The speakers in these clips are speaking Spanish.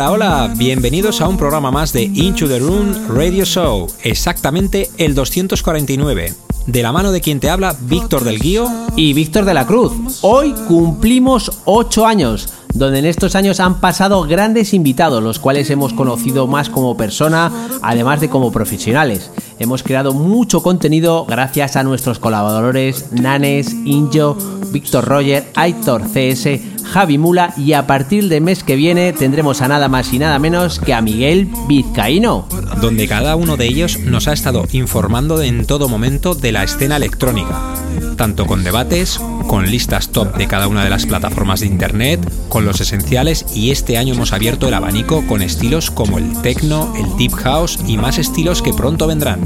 Hola, hola, bienvenidos a un programa más de Into the Room Radio Show, exactamente el 249, de la mano de quien te habla, Víctor del Guío y Víctor de la Cruz. Hoy cumplimos 8 años donde en estos años han pasado grandes invitados, los cuales hemos conocido más como persona, además de como profesionales. Hemos creado mucho contenido gracias a nuestros colaboradores Nanes, Injo, Víctor Roger, Aitor CS, Javi Mula y a partir del mes que viene tendremos a nada más y nada menos que a Miguel Vizcaíno. Donde cada uno de ellos nos ha estado informando en todo momento de la escena electrónica, tanto con debates, con listas top de cada una de las plataformas de internet, con los esenciales y este año hemos abierto el abanico con estilos como el techno, el deep house y más estilos que pronto vendrán.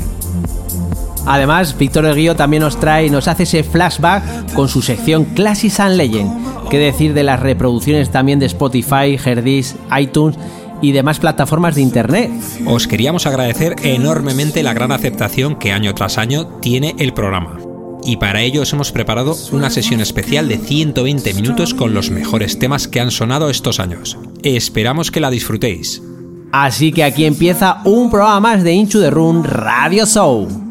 Además, Víctor del Guío también nos trae y nos hace ese flashback con su sección Classics and Legend. ¿Qué decir de las reproducciones también de Spotify, Herdis, iTunes y demás plataformas de internet? Os queríamos agradecer enormemente la gran aceptación que año tras año tiene el programa. Y para ello os hemos preparado una sesión especial de 120 minutos con los mejores temas que han sonado estos años. Esperamos que la disfrutéis. Así que aquí empieza un programa más de Into the Room Radio Show.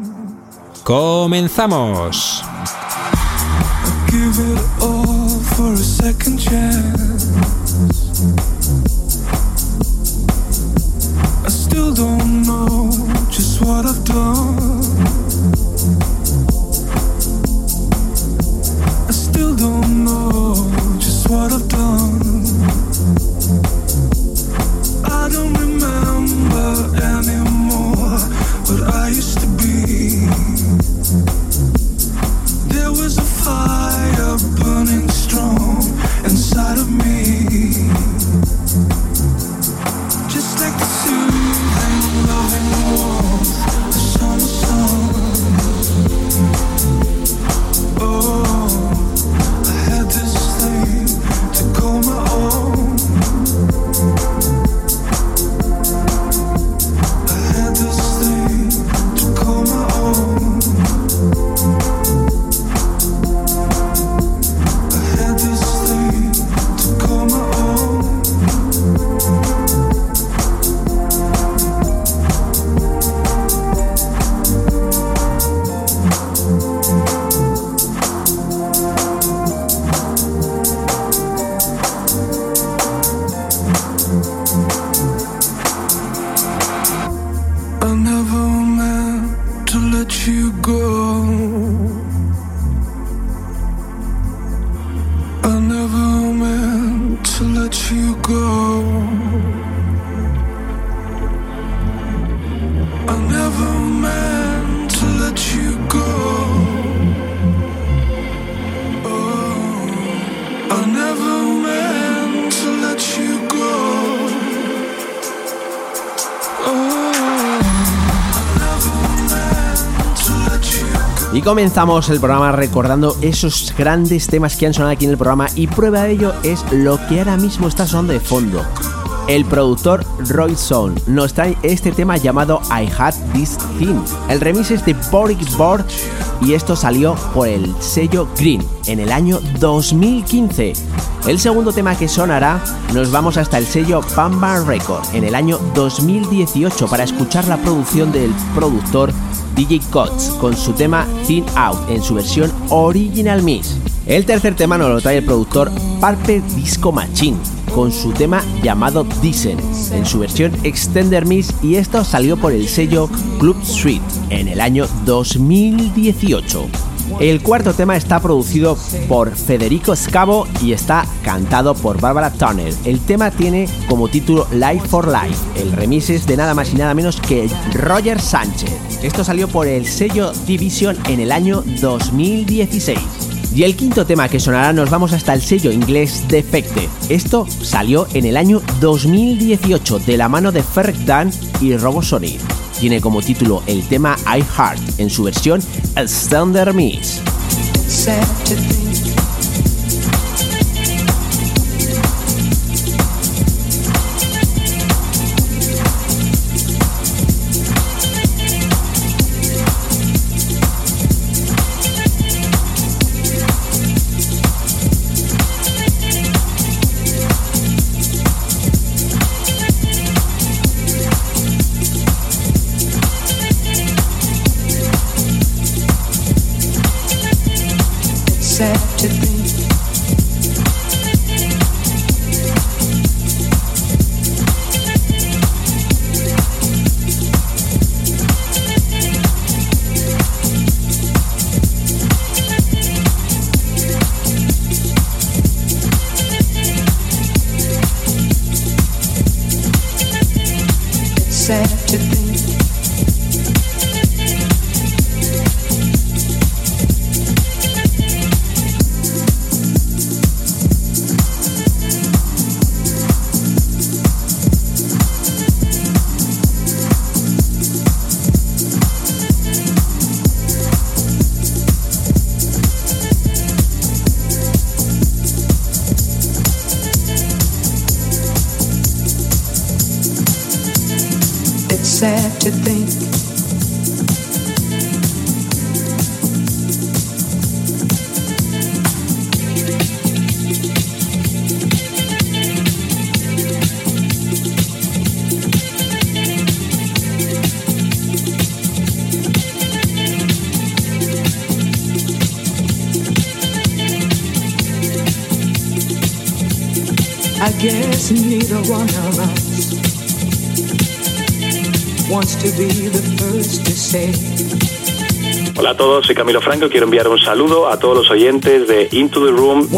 ¡Comenzamos! I still don't know just what I've done. Comenzamos el programa recordando esos grandes temas que han sonado aquí en el programa y prueba de ello es lo que ahora mismo está sonando de fondo. El productor Roy Son nos trae este tema llamado I Had This Thing. El remix es de Boric Board y esto salió por el sello Green en el año 2015. El segundo tema que sonará nos vamos hasta el sello Bamba Record en el año 2018 para escuchar la producción del productor DJ Cots con su tema Thin Out en su versión Original Mix. El tercer tema nos lo trae el productor Pulpe Disco Machine con su tema llamado Dicen en su versión Extender Mix y esto salió por el sello Club Street en el año 2018. El cuarto tema está producido por Federico Scavo y está cantado por Barbara Turner. El tema tiene como título Life for Life. El remix es de nada más y nada menos que Roger Sánchez. Esto salió por el sello Division en el año 2016. Y el quinto tema que sonará nos vamos hasta el sello inglés Defected. Esto salió en el año 2018 de la mano de Ferg Dan y Robo. Tiene como título el tema I Heart en su versión Standard Mix. One of us wants to be the first to say Hola a todos, soy Camilo Franco. Quiero enviar un saludo a todos los oyentes de Into the Room.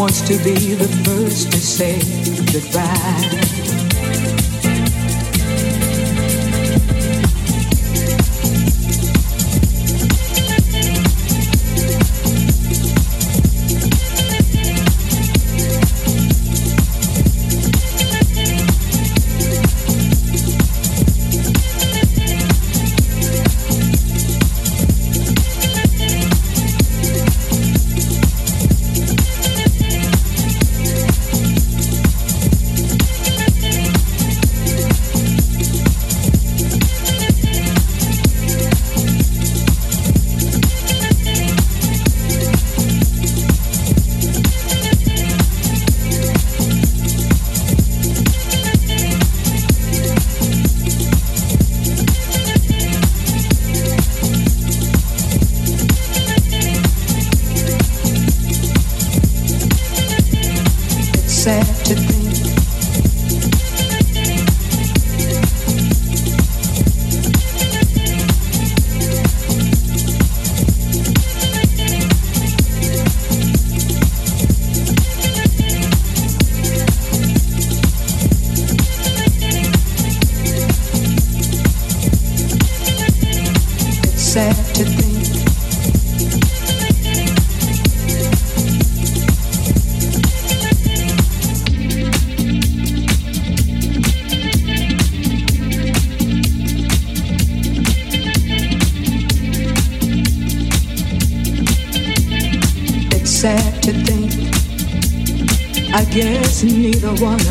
the one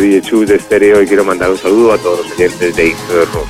soy Chus de Stereo y quiero mandar un saludo a todos los oyentes de Into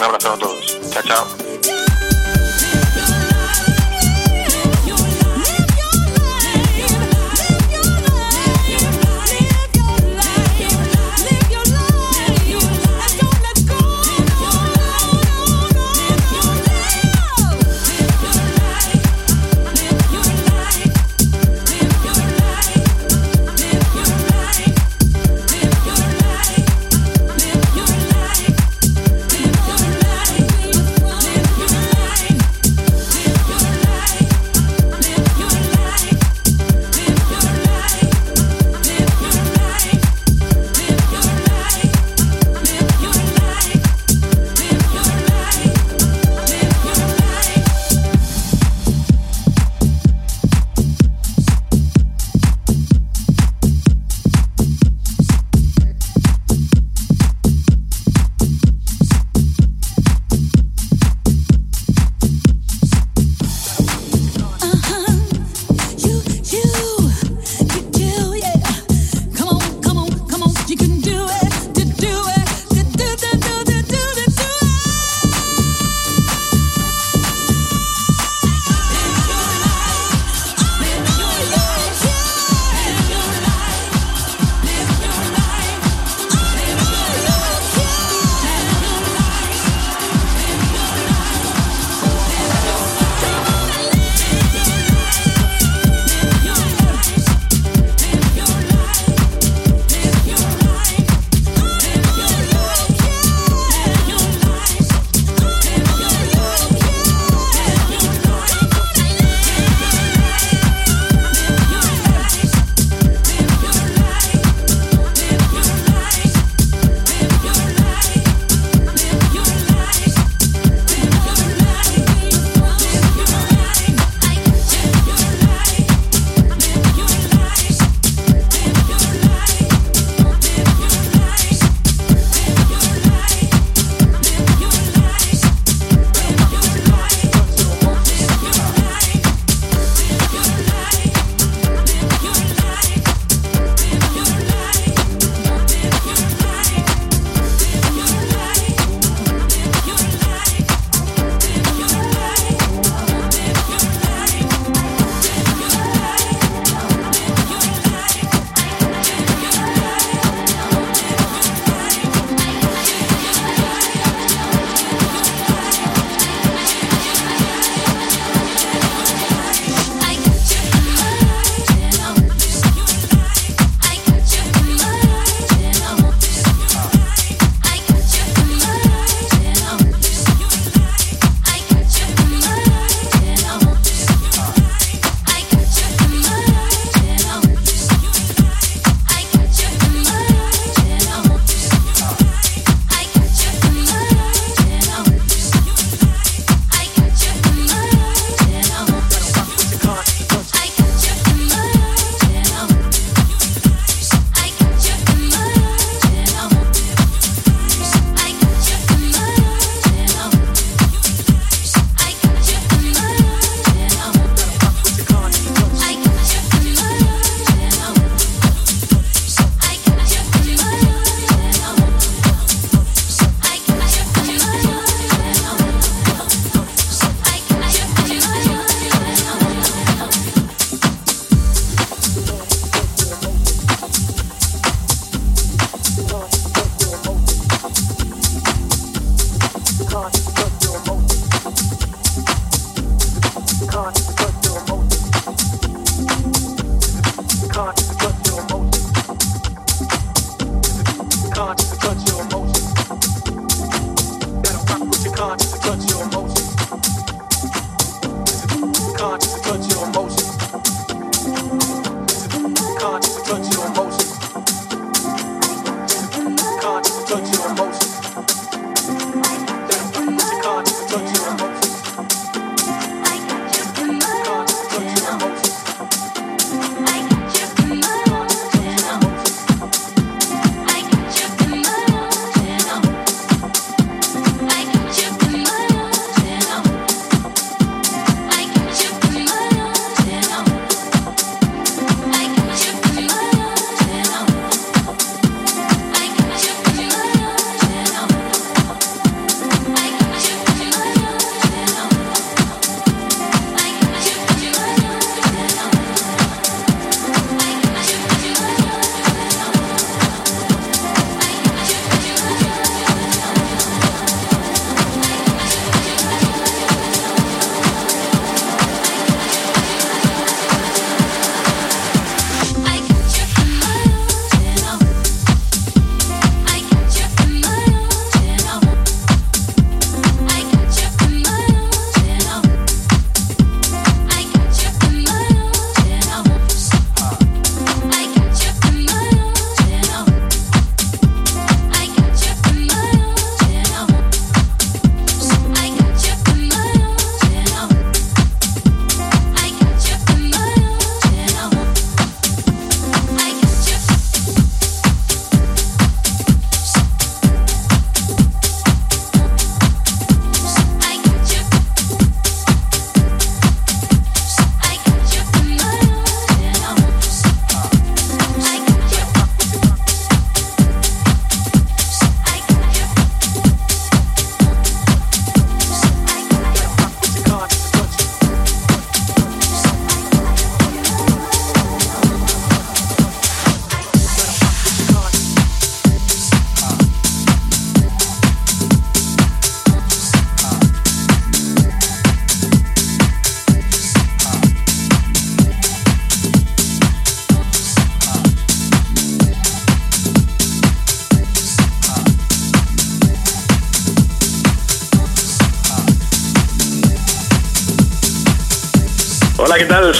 Un abrazo a todos. Chao, chao.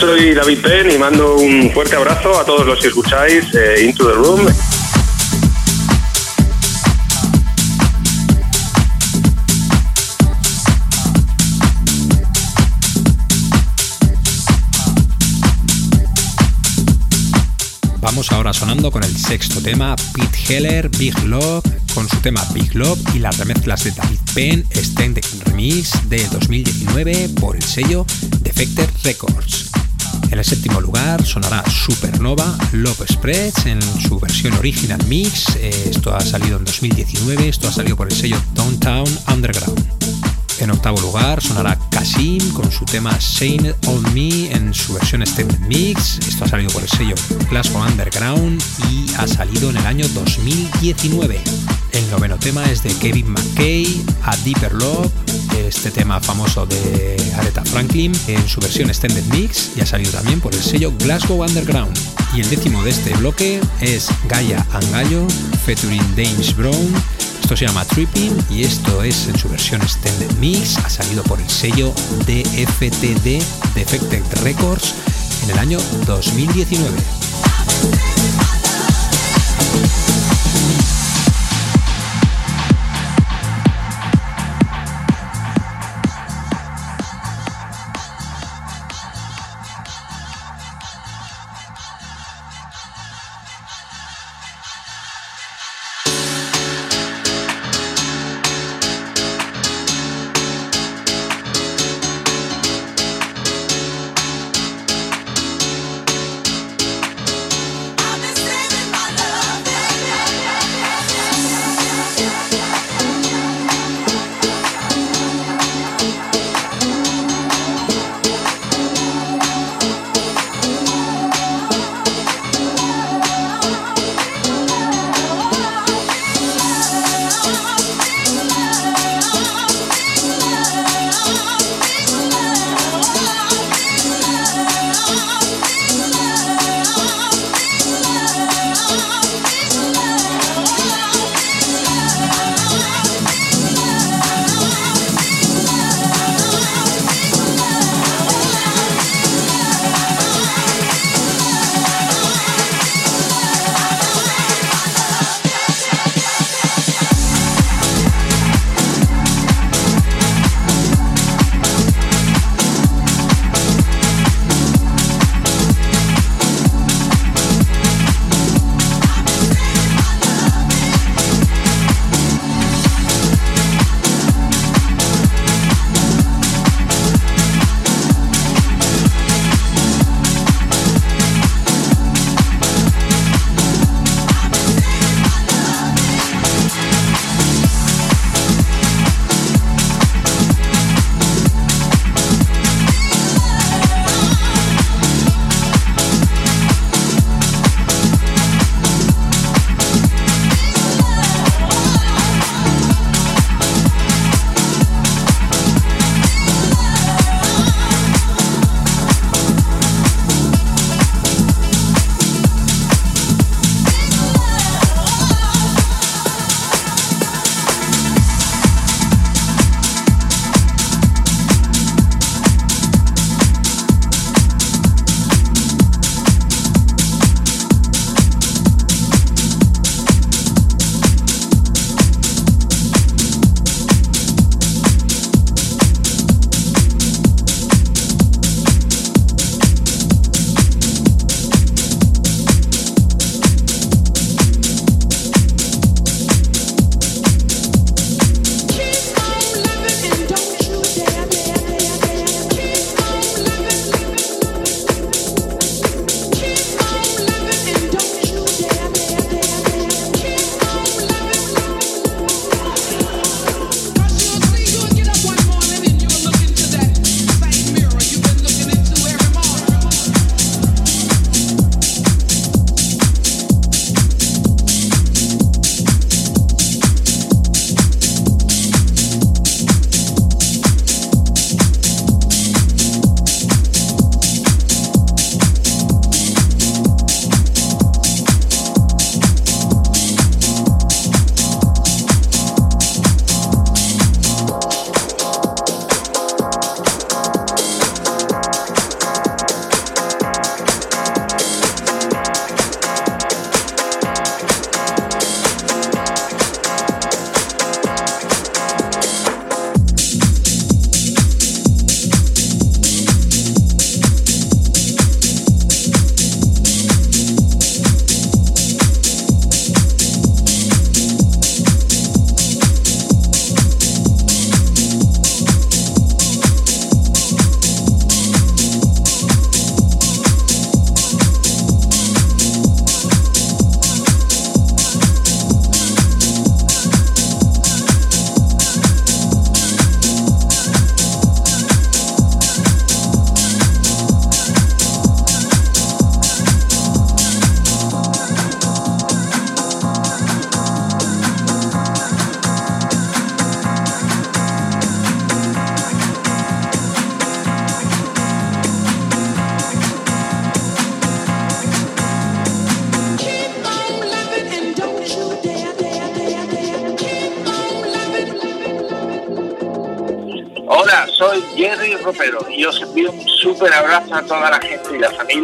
Soy David Penn y mando un fuerte abrazo a todos los que escucháis eh, Into the Room. Vamos ahora sonando con el sexto tema, Pete Heller, Big Love, con su tema Big Love y las remezclas de David Penn, Extended Remix de 2019 por el sello Defected Records. En el séptimo lugar sonará Supernova Love Spreads en su versión original mix. Eh, Esto ha salido en 2019, esto ha salido por el sello Downtown Underground. En octavo lugar sonará Kasim con su tema Saying On Me en su versión extended mix. Esto ha salido por el sello Glasgow Underground y ha salido en el año 2019. El noveno tema es de Kevin McKay, A Deeper Love, este tema famoso de Aretha Franklin en su versión extended mix y ha salido también por el sello Glasgow Underground. Y el décimo de este bloque es Gaia Angallo featuring James Brown esto se llama Tripping y esto es en su versión Extended Mix. Ha salido por el sello DFTD Defected Records en el año 2019.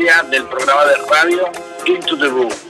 Del programa de radio Into the Room.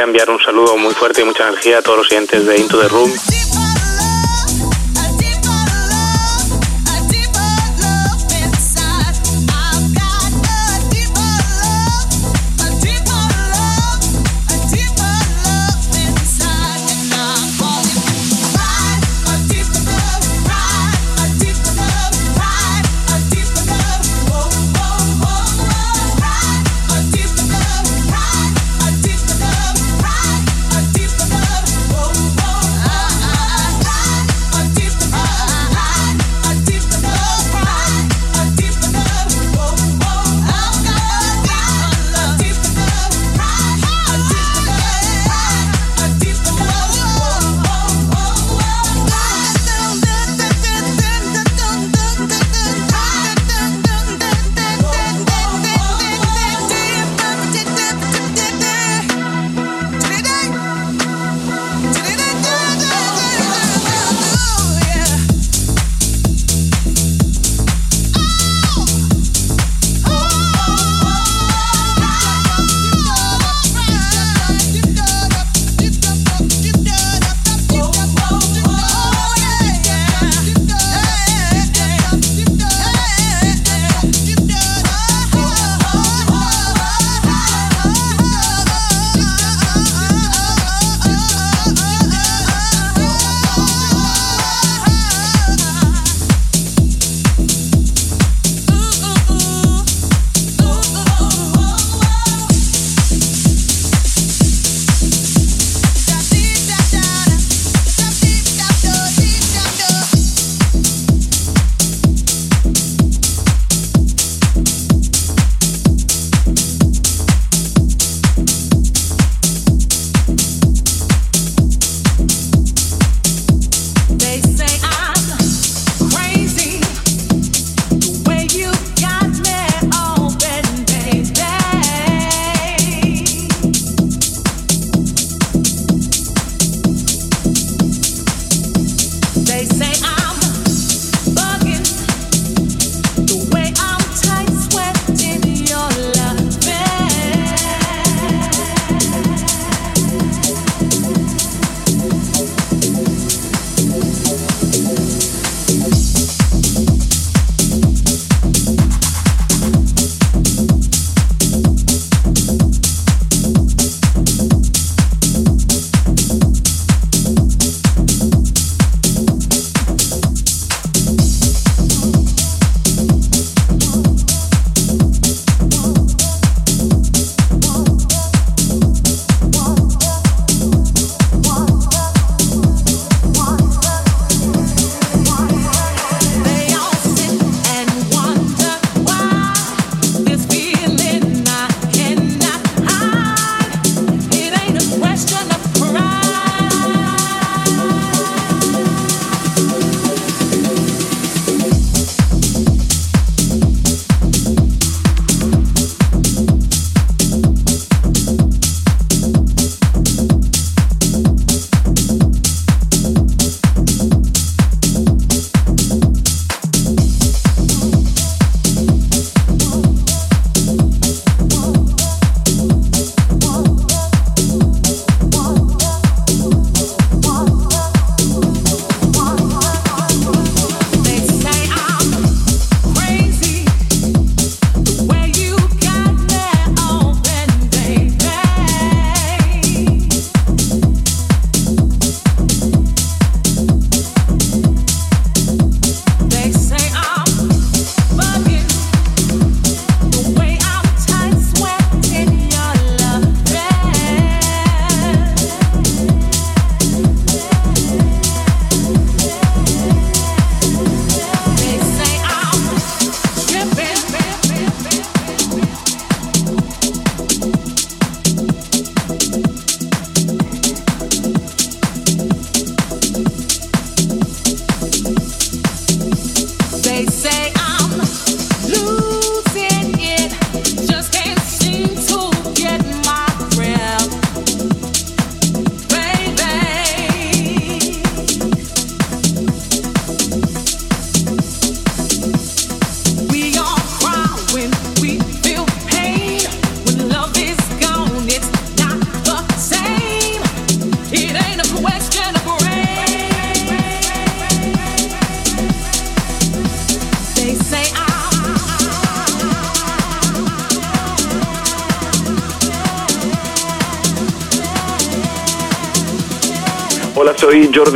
Quería enviar un saludo muy fuerte y mucha energía a todos los oyentes de Into the Room.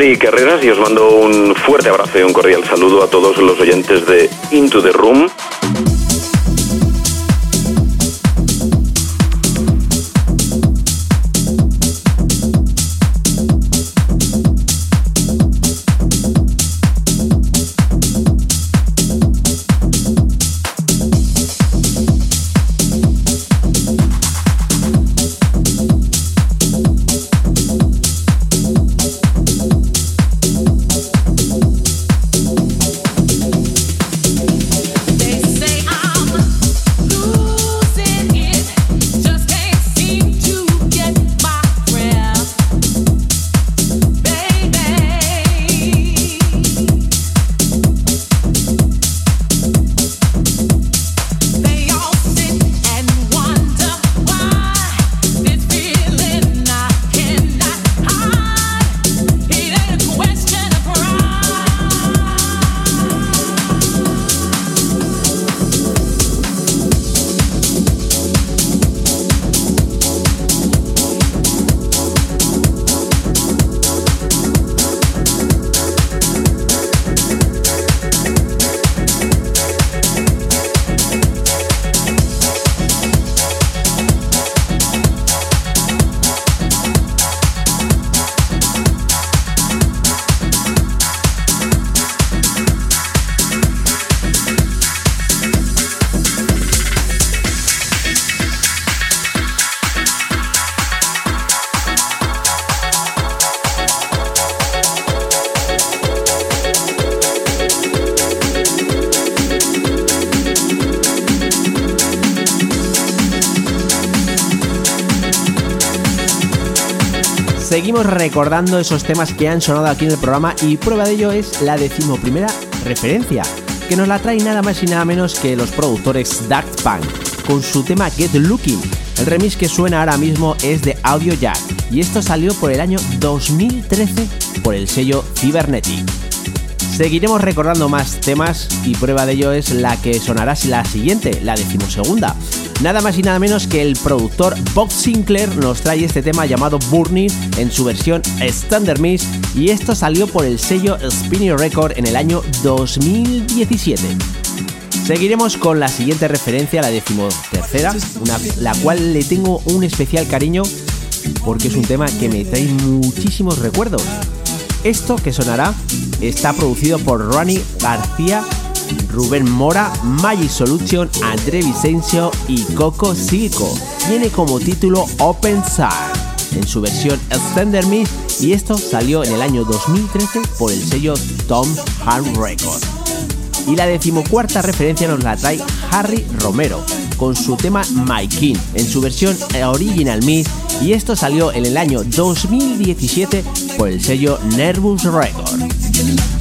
Jordi Carreras y os mando un fuerte abrazo y un cordial saludo a todos los oyentes de Into the Room. Recordando esos temas que han sonado aquí en el programa y prueba de ello es la decimoprimera referencia, que nos la trae nada más y nada menos que los productores Daft Punk, con su tema Get Looking. El remix que suena ahora mismo es de Audio Jack y esto salió por el año 2013 por el sello Cybernetic. Seguiremos recordando más temas y prueba de ello es la que sonará la siguiente, la decimosegunda. Nada más y nada menos que el productor Bob Sinclair nos trae este tema llamado Burning en su versión Standard Mix y esto salió por el sello Spinny Record en el año 2017. Seguiremos con la siguiente referencia, la decimotercera, la cual le tengo un especial cariño porque es un tema que me trae muchísimos recuerdos. Esto que sonará está producido por Ronnie García, Rubén Mora, Magic Solution, André Vicencio y Coco Silco. Tiene como título Open Side en su versión Extender Mix y esto salió en el año 2013 por el sello Tom Hard Records. Y la decimocuarta referencia nos la trae Harry Romero con su tema My King en su versión Original Mix y esto salió en el año 2017 por el sello Nervous Records.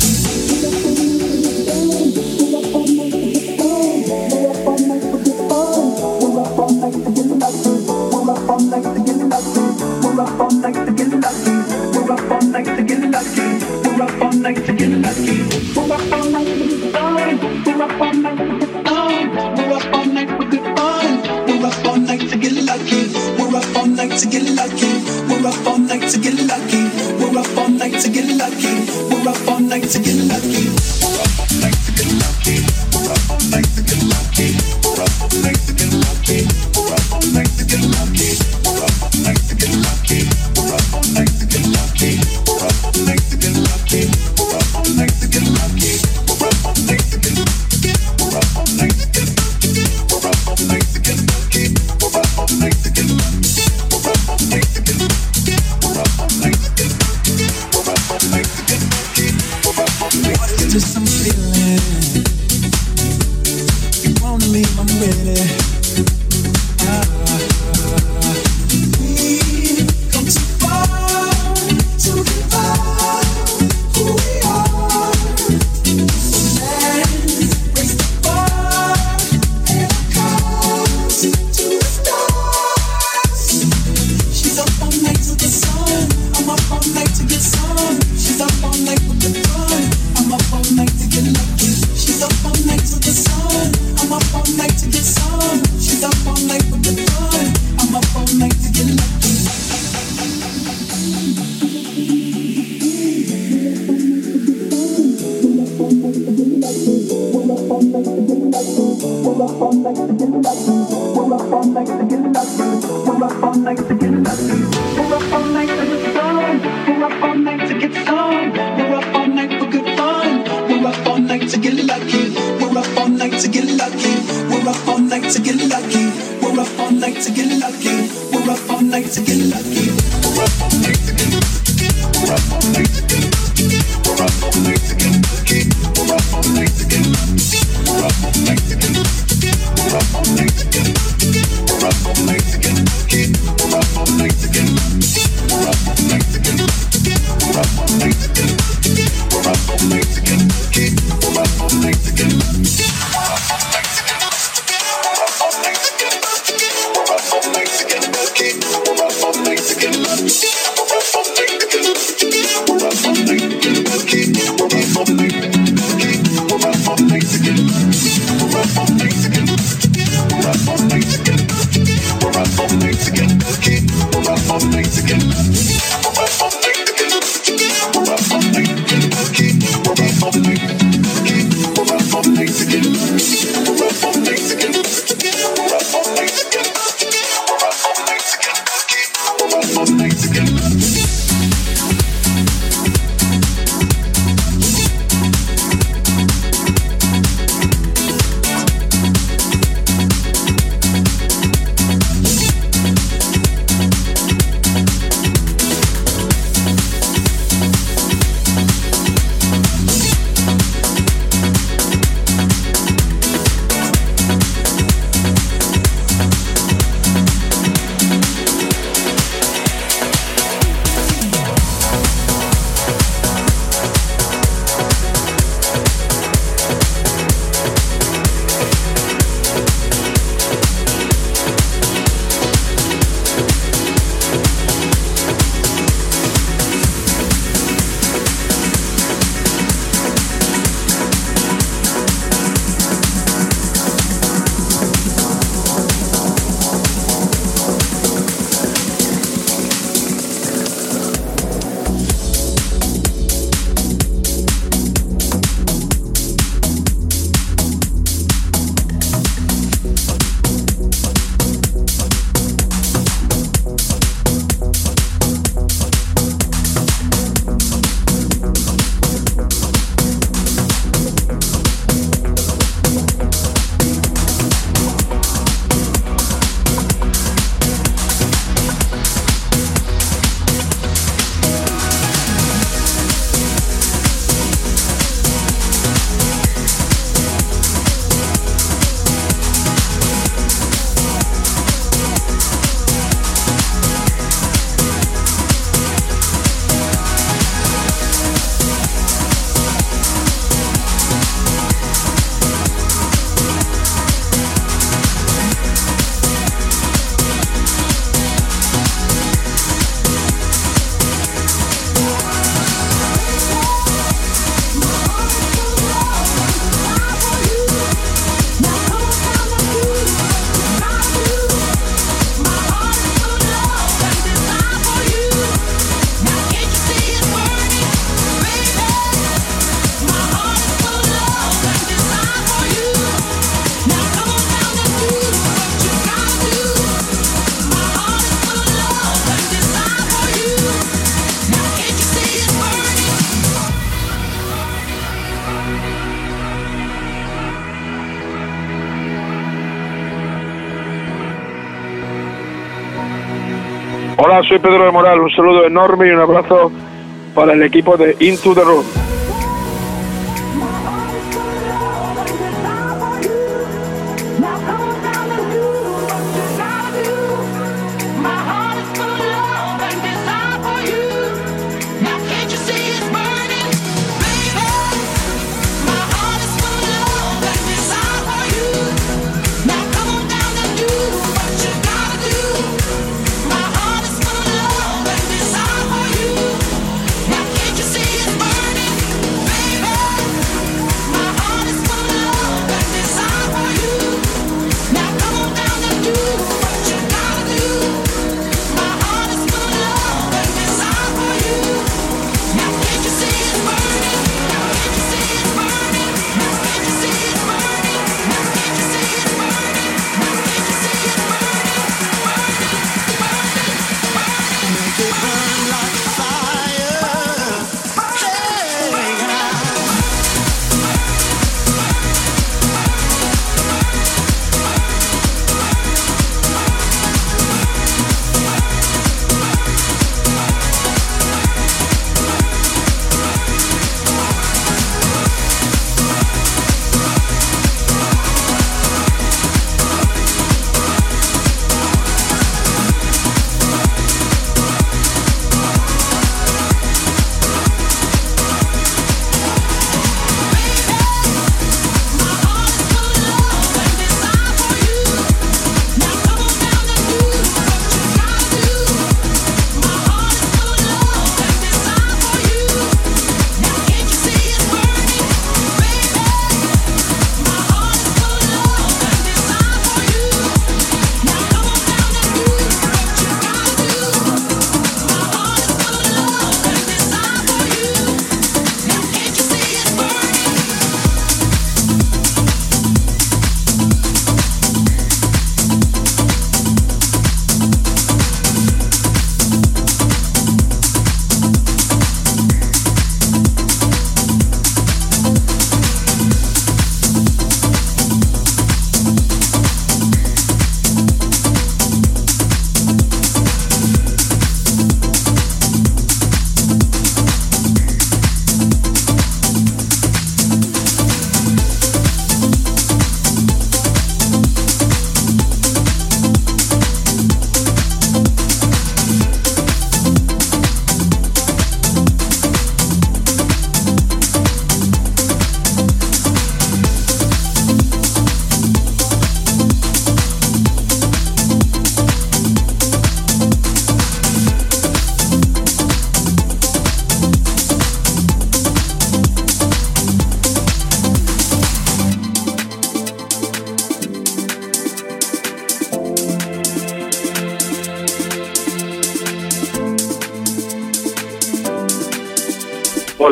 soy Pedro de Moral, un saludo enorme y un abrazo para el equipo de Into the Room.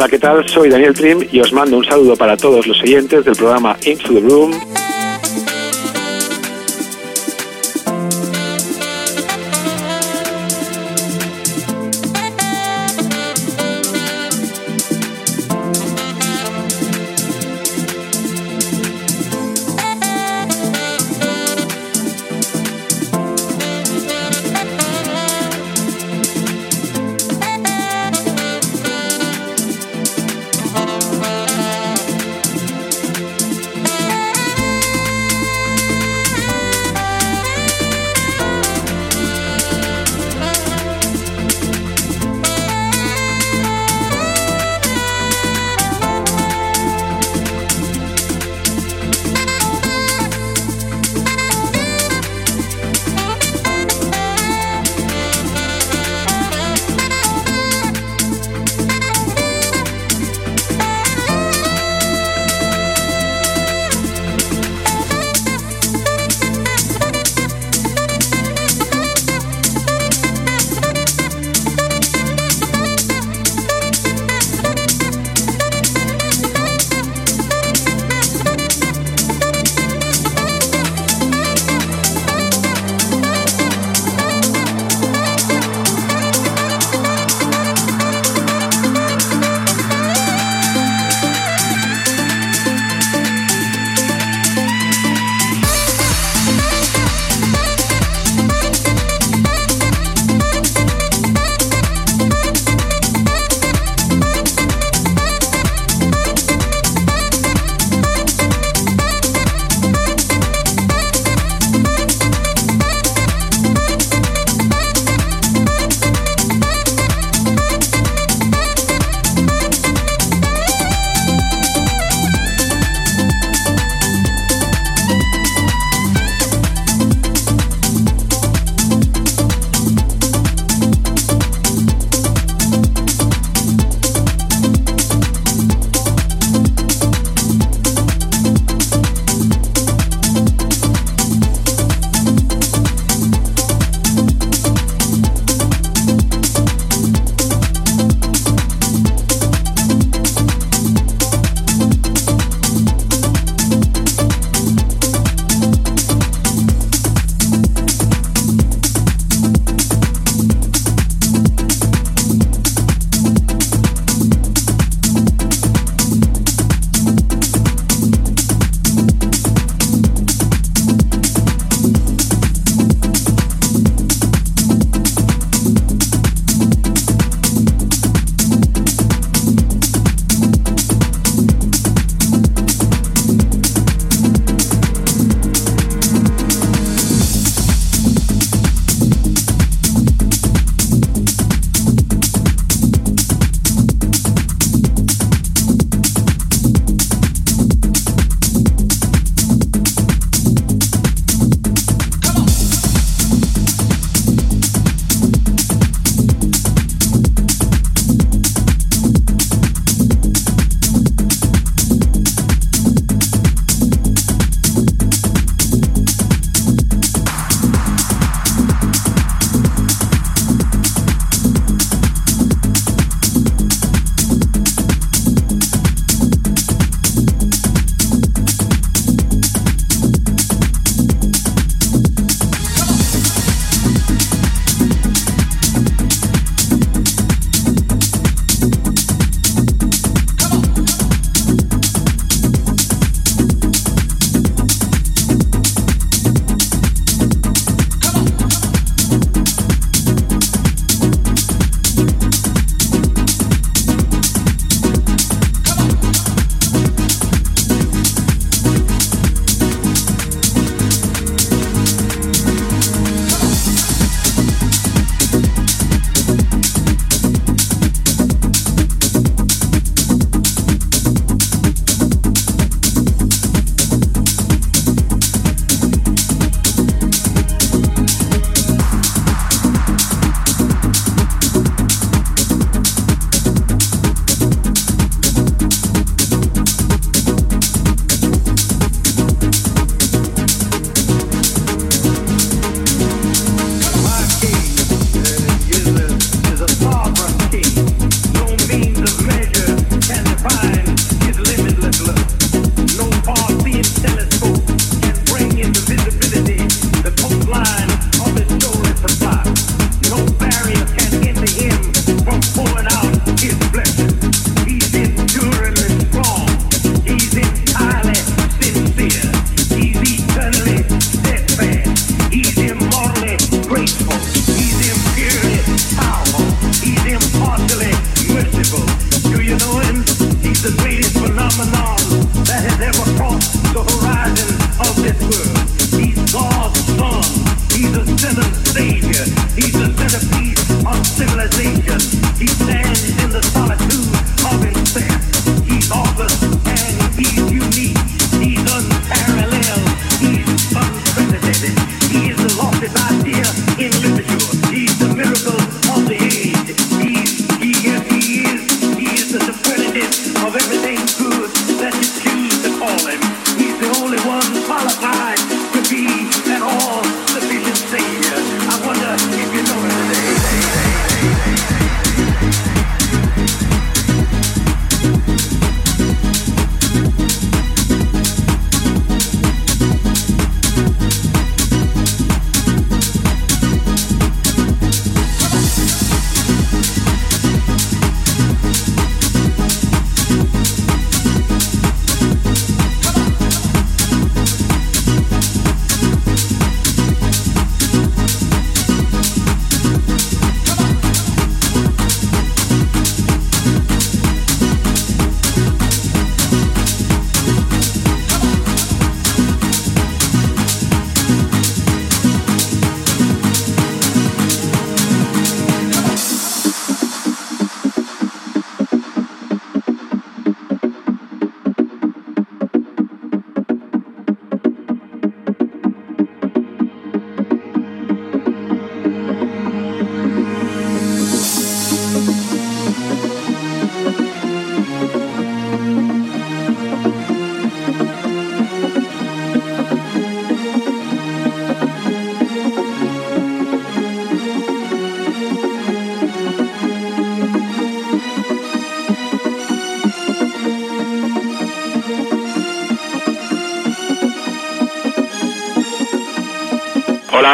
Hola, ¿qué tal? Soy Daniel Trim y os mando un saludo para todos los oyentes del programa Into the Room.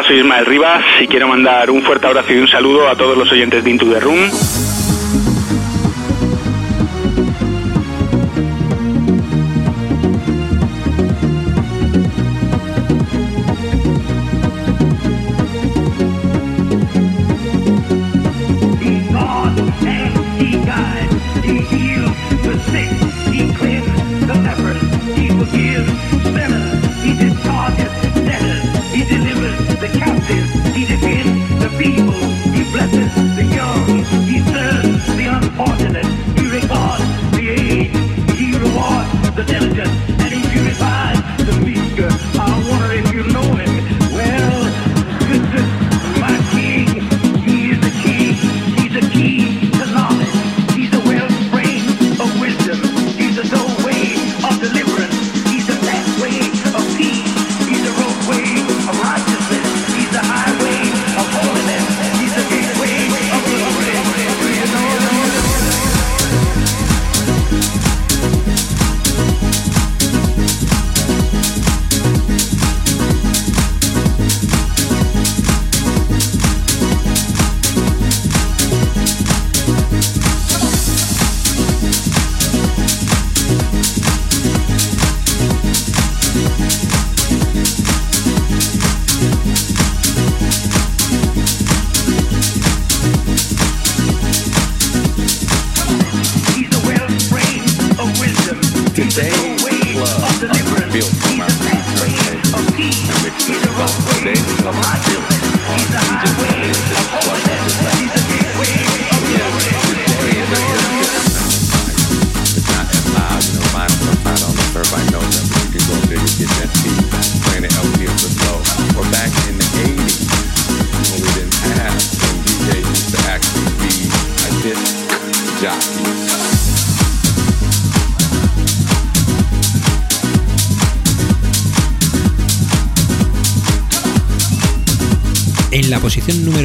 soy Ismael Rivas y quiero mandar un fuerte abrazo y un saludo a todos los oyentes de Into the Room.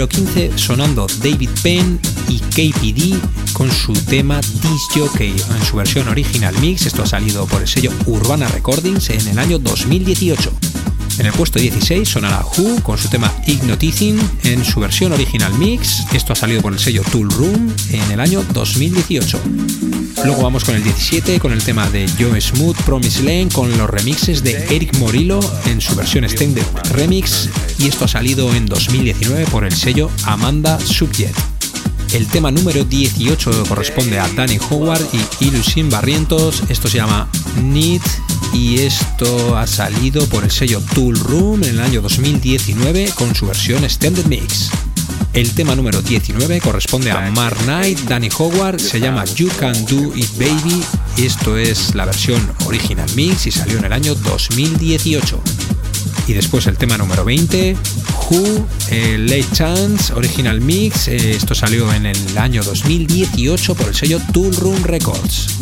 15 sonando David Penn y KPD con su tema Disjockey en su versión original mix. Esto ha salido por el sello Urbana Recordings en el año 2018. En el puesto 16 sonará Who con su tema Hypnotizing en su versión original mix. Esto ha salido por el sello Tool Room en el año 2018. Luego vamos con el 17 con el tema de Joe Smooth Promise Lane con los remixes de Eric Morillo en su versión Extended Remix y esto ha salido en 2019 por el sello Amanda Subjet. El tema número 18 corresponde a Danny Howard y Ilusin Barrientos. Esto se llama Need y esto ha salido por el sello Tool Room en el año 2019 con su versión Extended Mix. El tema número 19 corresponde a Mark Knight, Danny Howard, se llama You Can Do It Baby, esto es la versión original mix y salió en el año 2018. Y después el tema número 20, Who, eh, Late Chance, original mix, eh, esto salió en el año 2018 por el sello Tool Room Records.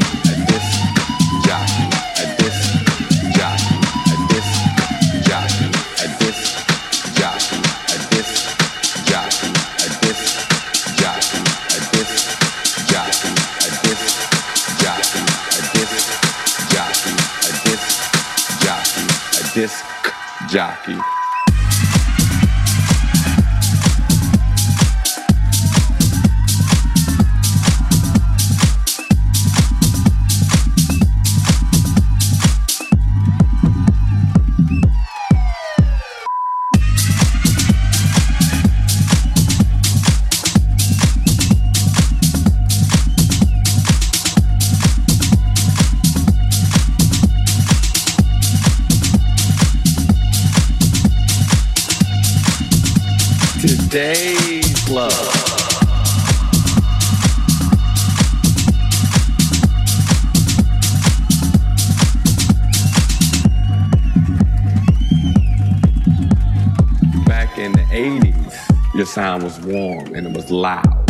disc jockey. Today's love. Back in the 80s, your sound was warm and it was loud.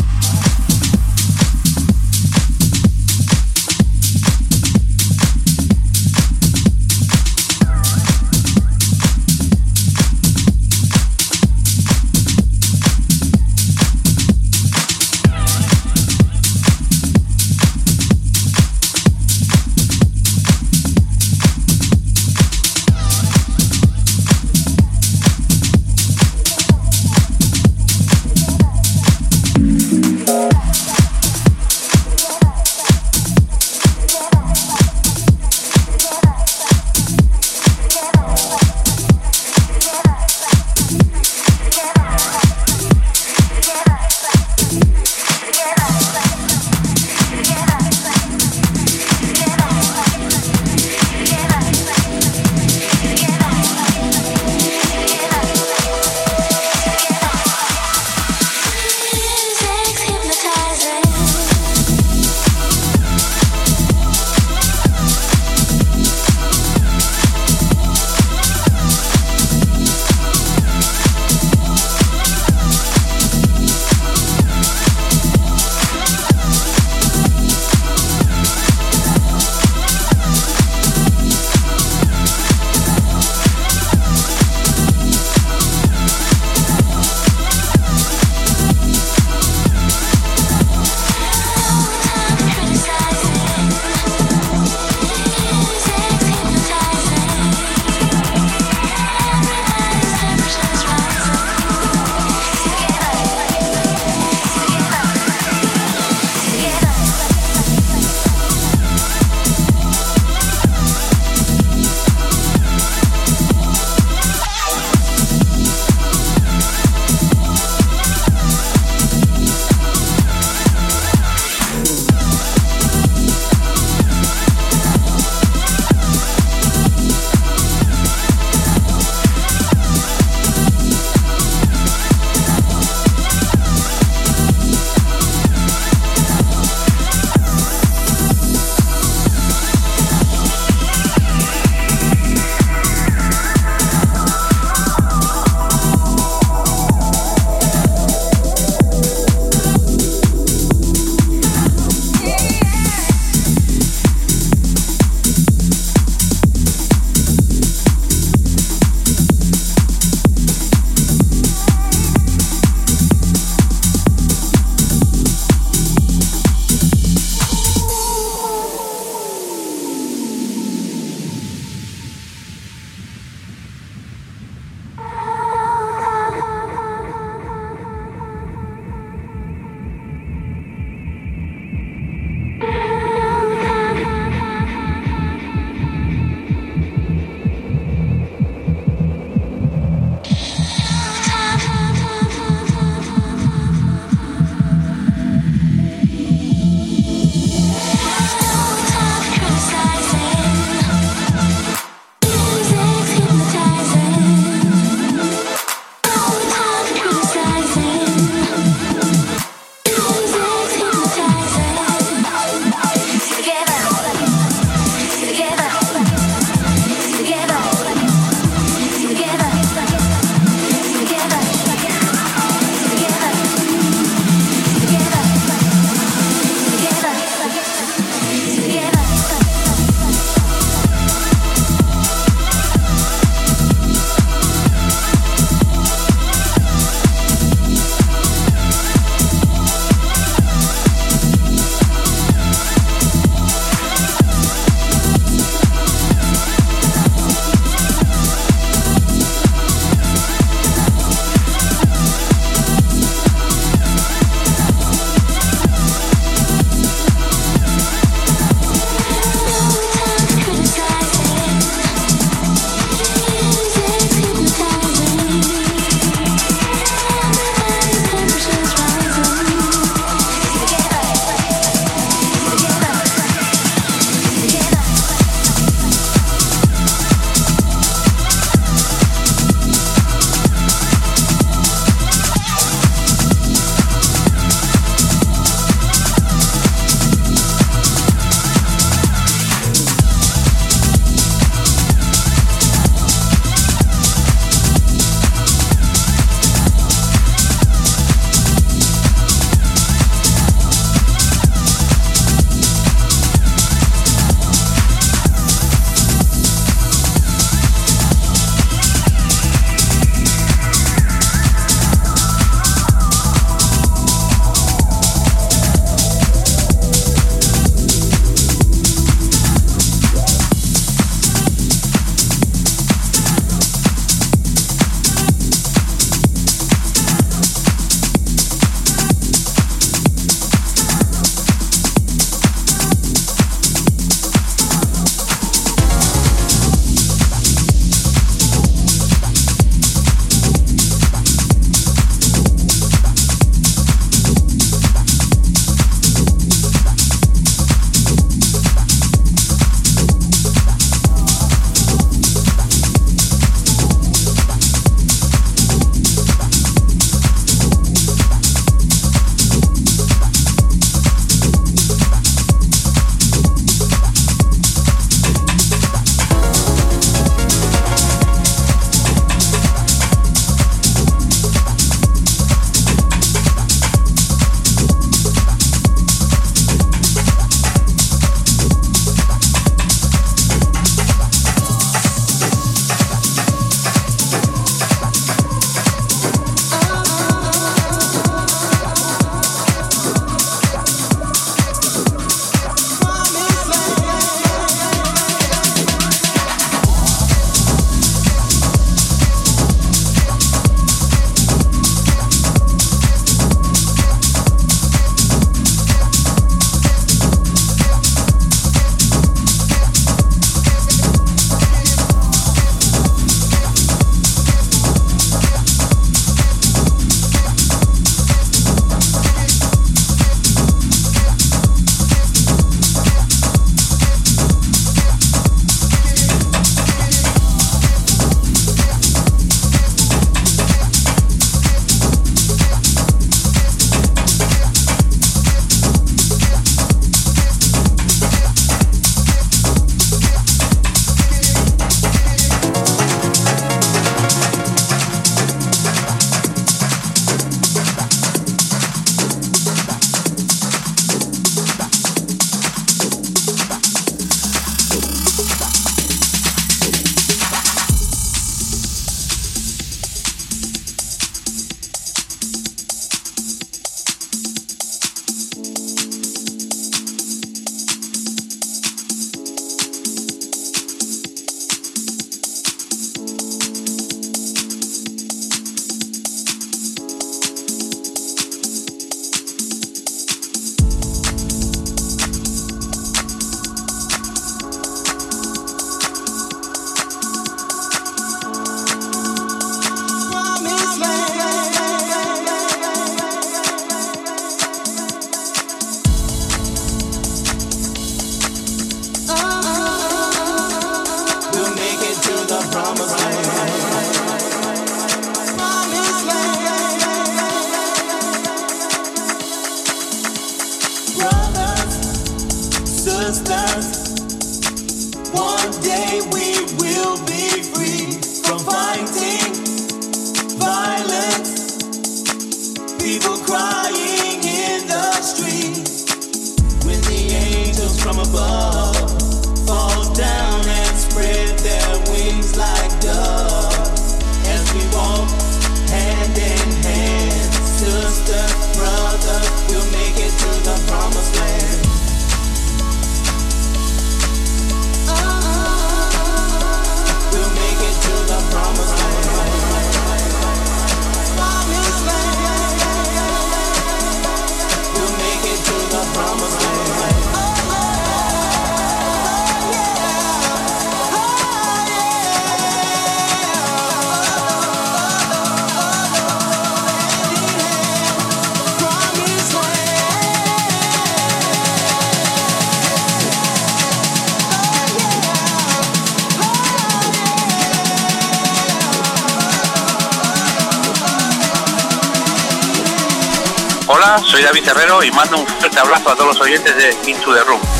Abrazo a todos los oyentes de Into the Room.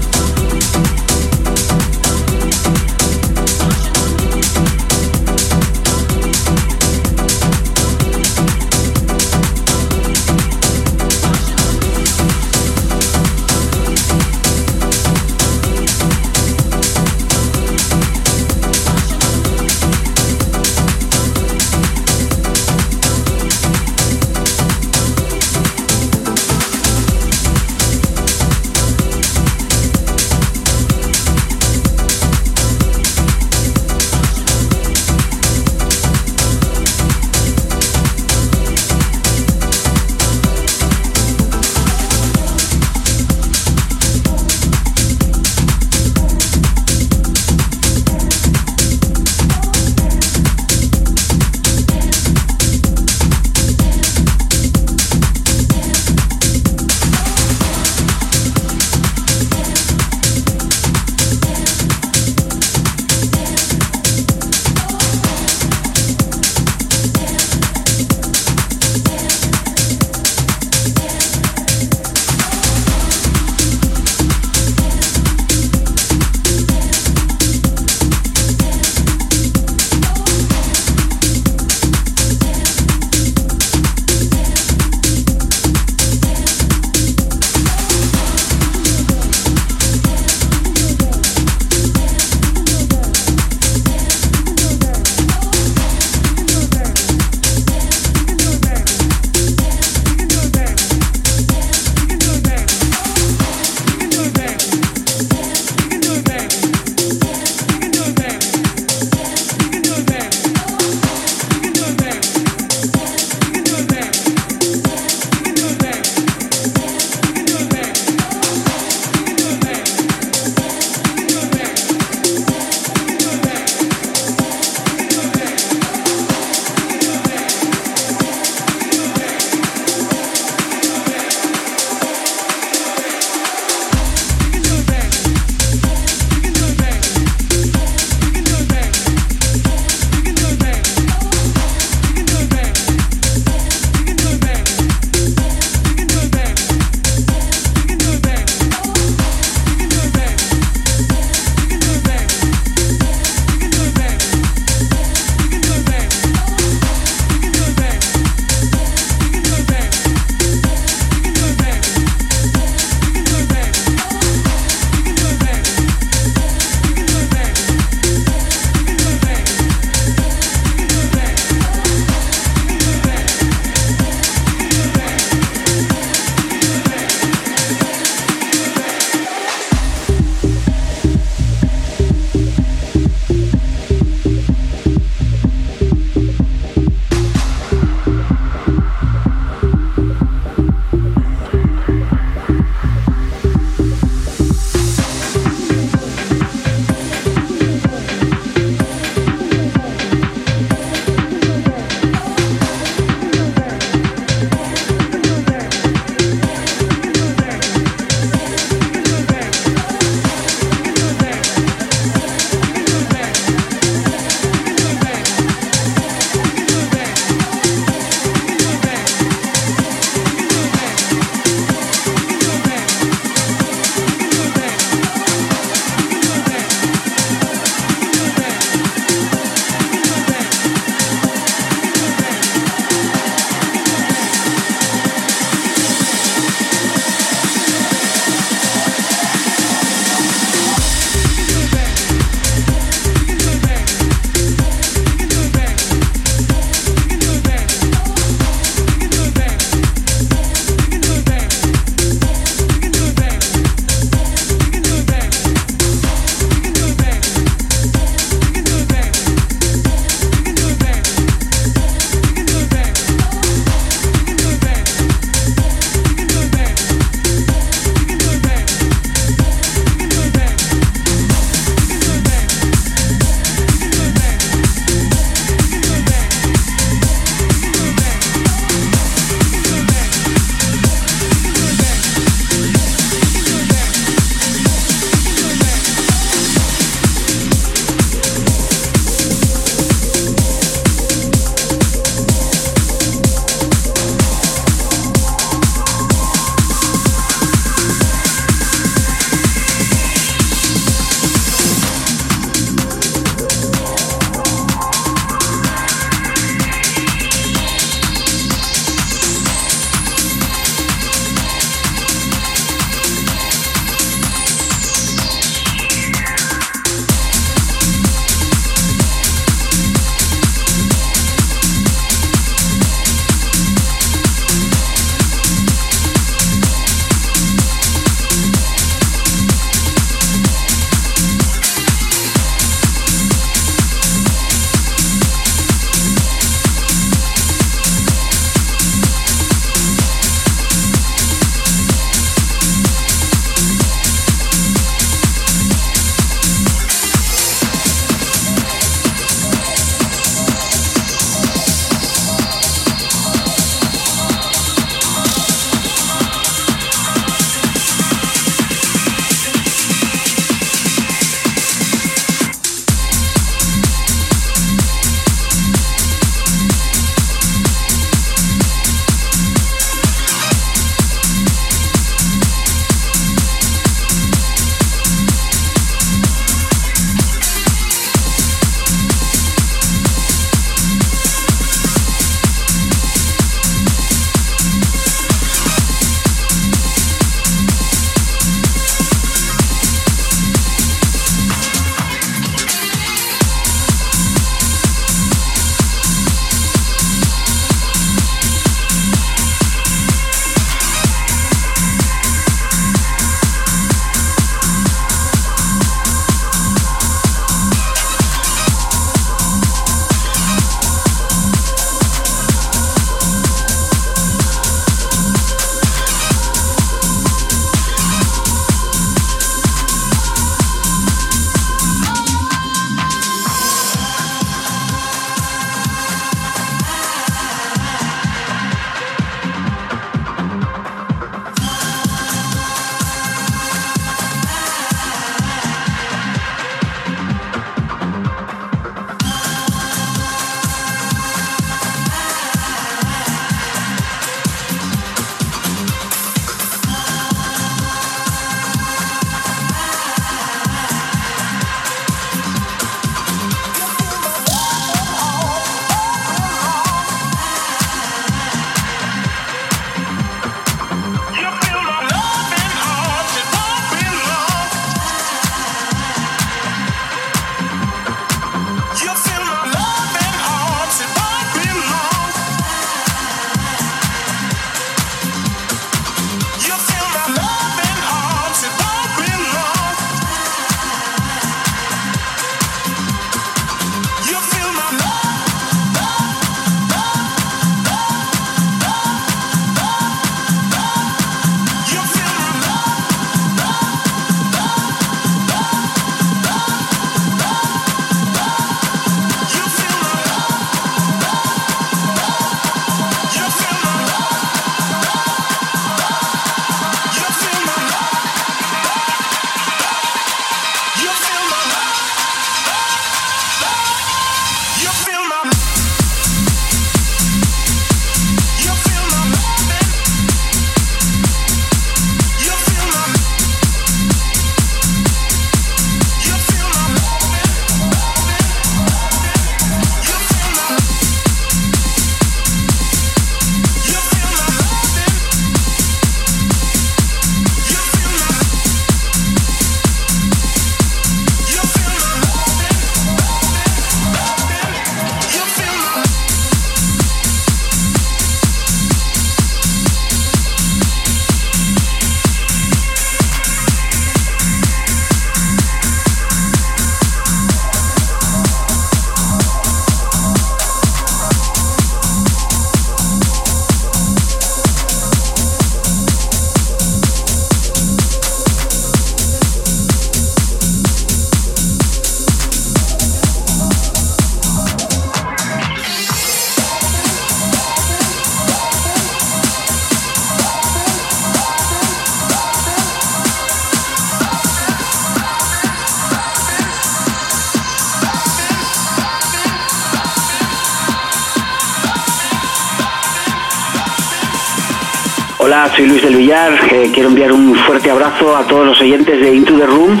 Quiero enviar un fuerte abrazo a todos los oyentes de Into the Room.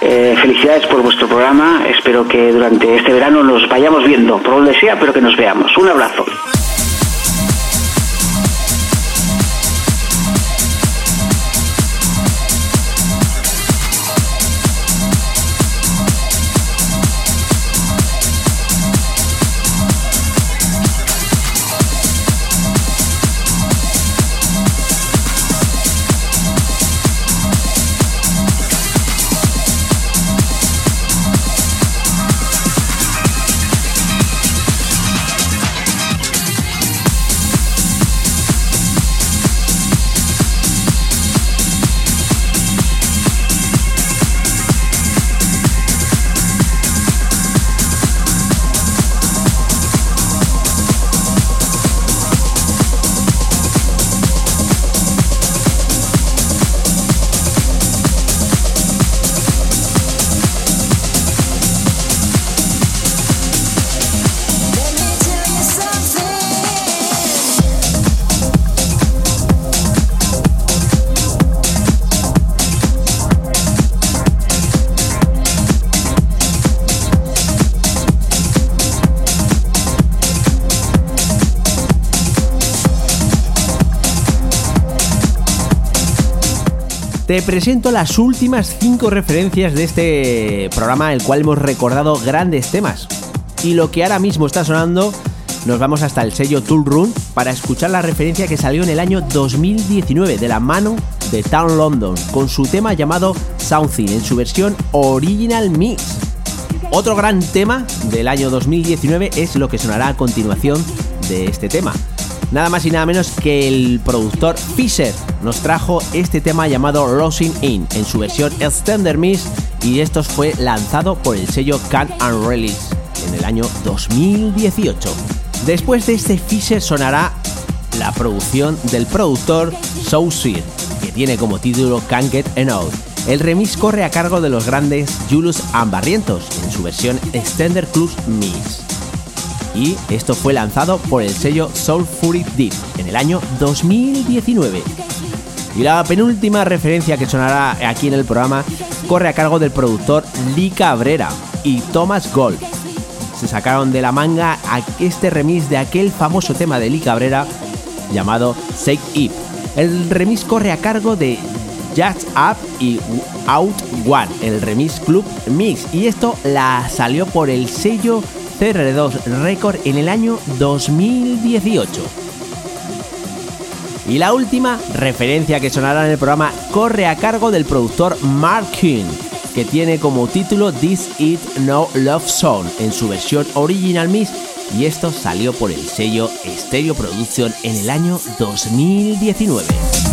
Eh, felicidades por vuestro programa. Espero que durante este verano nos vayamos viendo, por donde sea, pero que nos veamos. Un abrazo. Te presento las últimas 5 referencias de este programa, el cual hemos recordado grandes temas. Y lo que ahora mismo está sonando, nos vamos hasta el sello Tool Room para escuchar la referencia que salió en el año 2019 de la mano de Town London, con su tema llamado Something en su versión Original Mix. Otro gran tema del año 2019 es lo que sonará a continuación de este tema. Nada más y nada menos que el productor Fisher nos trajo este tema llamado Losing In en su versión Extender Mix y esto fue lanzado por el sello Can and Release en el año 2018. Después de este Fisher sonará la producción del productor So Sweet, que tiene como título Can't Get Enough. El remix corre a cargo de los grandes Julius Ambarrientos en su versión Extender Club Mix y esto fue lanzado por el sello Soul Fury Deep en el año 2019. Y la penúltima referencia que sonará aquí en el programa corre a cargo del productor Lee Cabrera y Thomas Gold. Se sacaron de la manga este remix de aquel famoso tema de Lee Cabrera llamado Shake It. El remix corre a cargo de Just Up y Out One, el remix Club Mix, y esto la salió por el sello CR2 Record en el año 2018. Y la última referencia que sonará en el programa corre a cargo del productor Mark King, que tiene como título This Is No Love Song en su versión Original Mix y esto salió por el sello Stereo Production en el año 2019.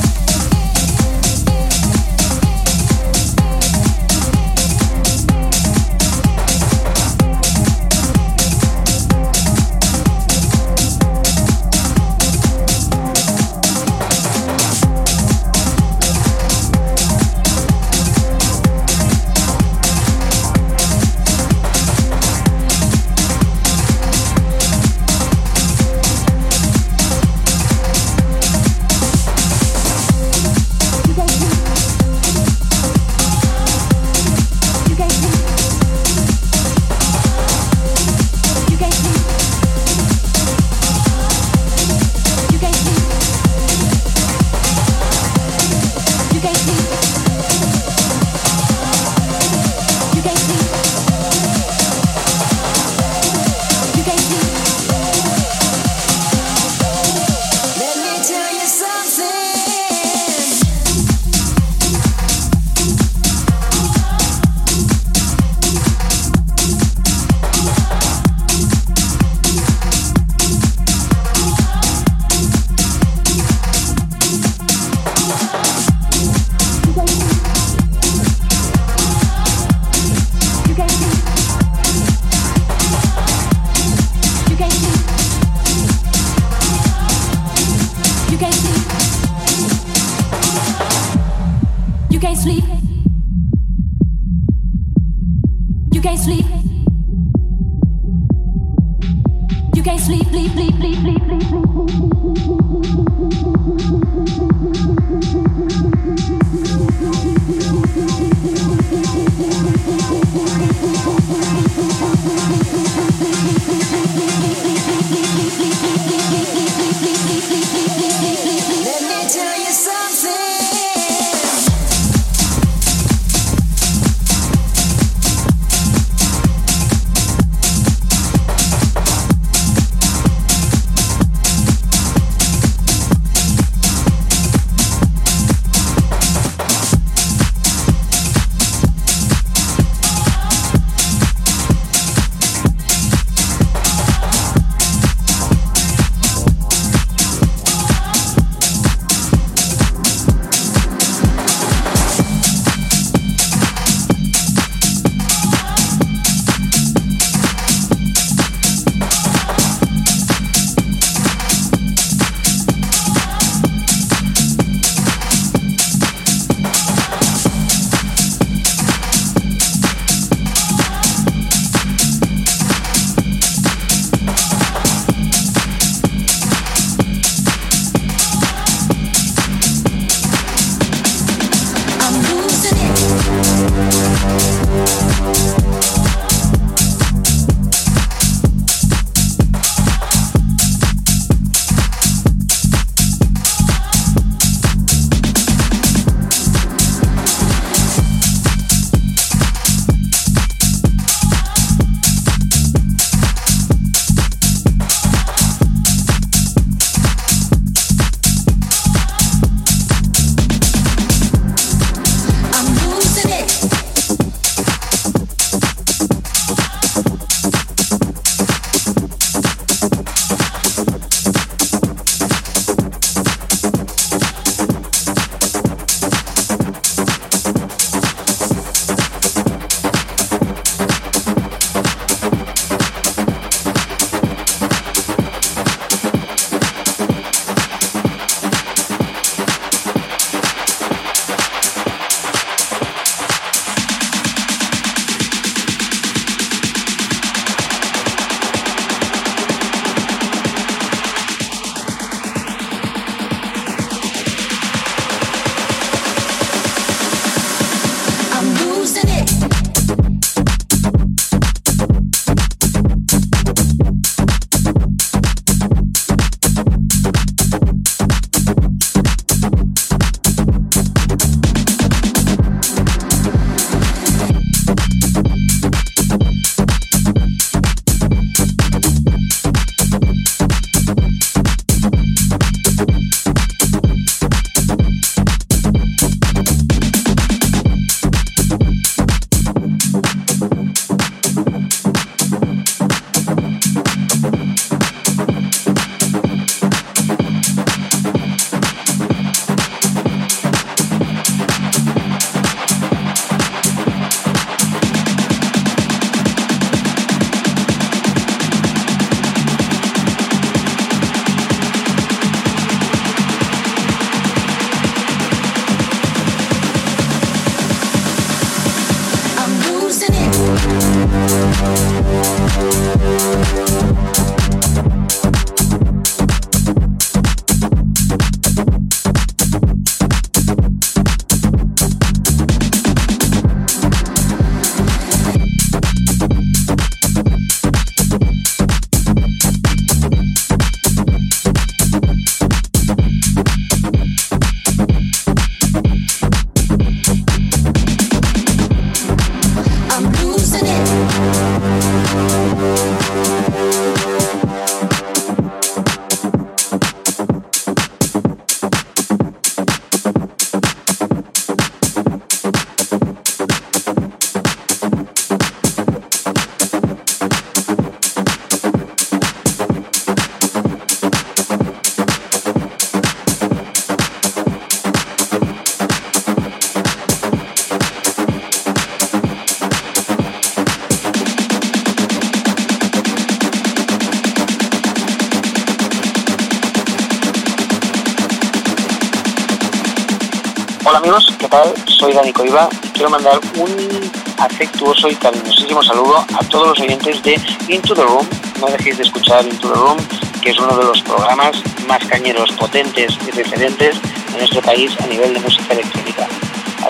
Hola amigos, ¿qué tal? Soy Dani Coiva y quiero mandar un afectuoso y cariñosísimo saludo a todos los oyentes de Into the Room no dejéis de escuchar Into the Room, que es uno de los programas más cañeros, potentes y referentes en nuestro país a nivel de música electrónica.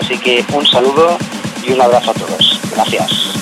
Así que un saludo y un abrazo a todos. Gracias.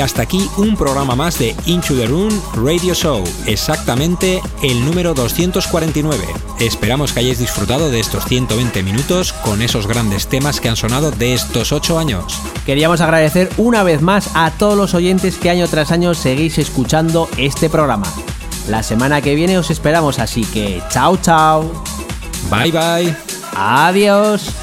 Y hasta aquí un programa más de Into the Room Radio Show, exactamente el número 249. Esperamos que hayáis disfrutado de estos 120 minutos con esos grandes temas que han sonado de estos 8 años. Queríamos agradecer una vez más a todos los oyentes que año tras año seguís escuchando este programa. La semana que viene os esperamos, así que chao chao. Bye bye. Adiós.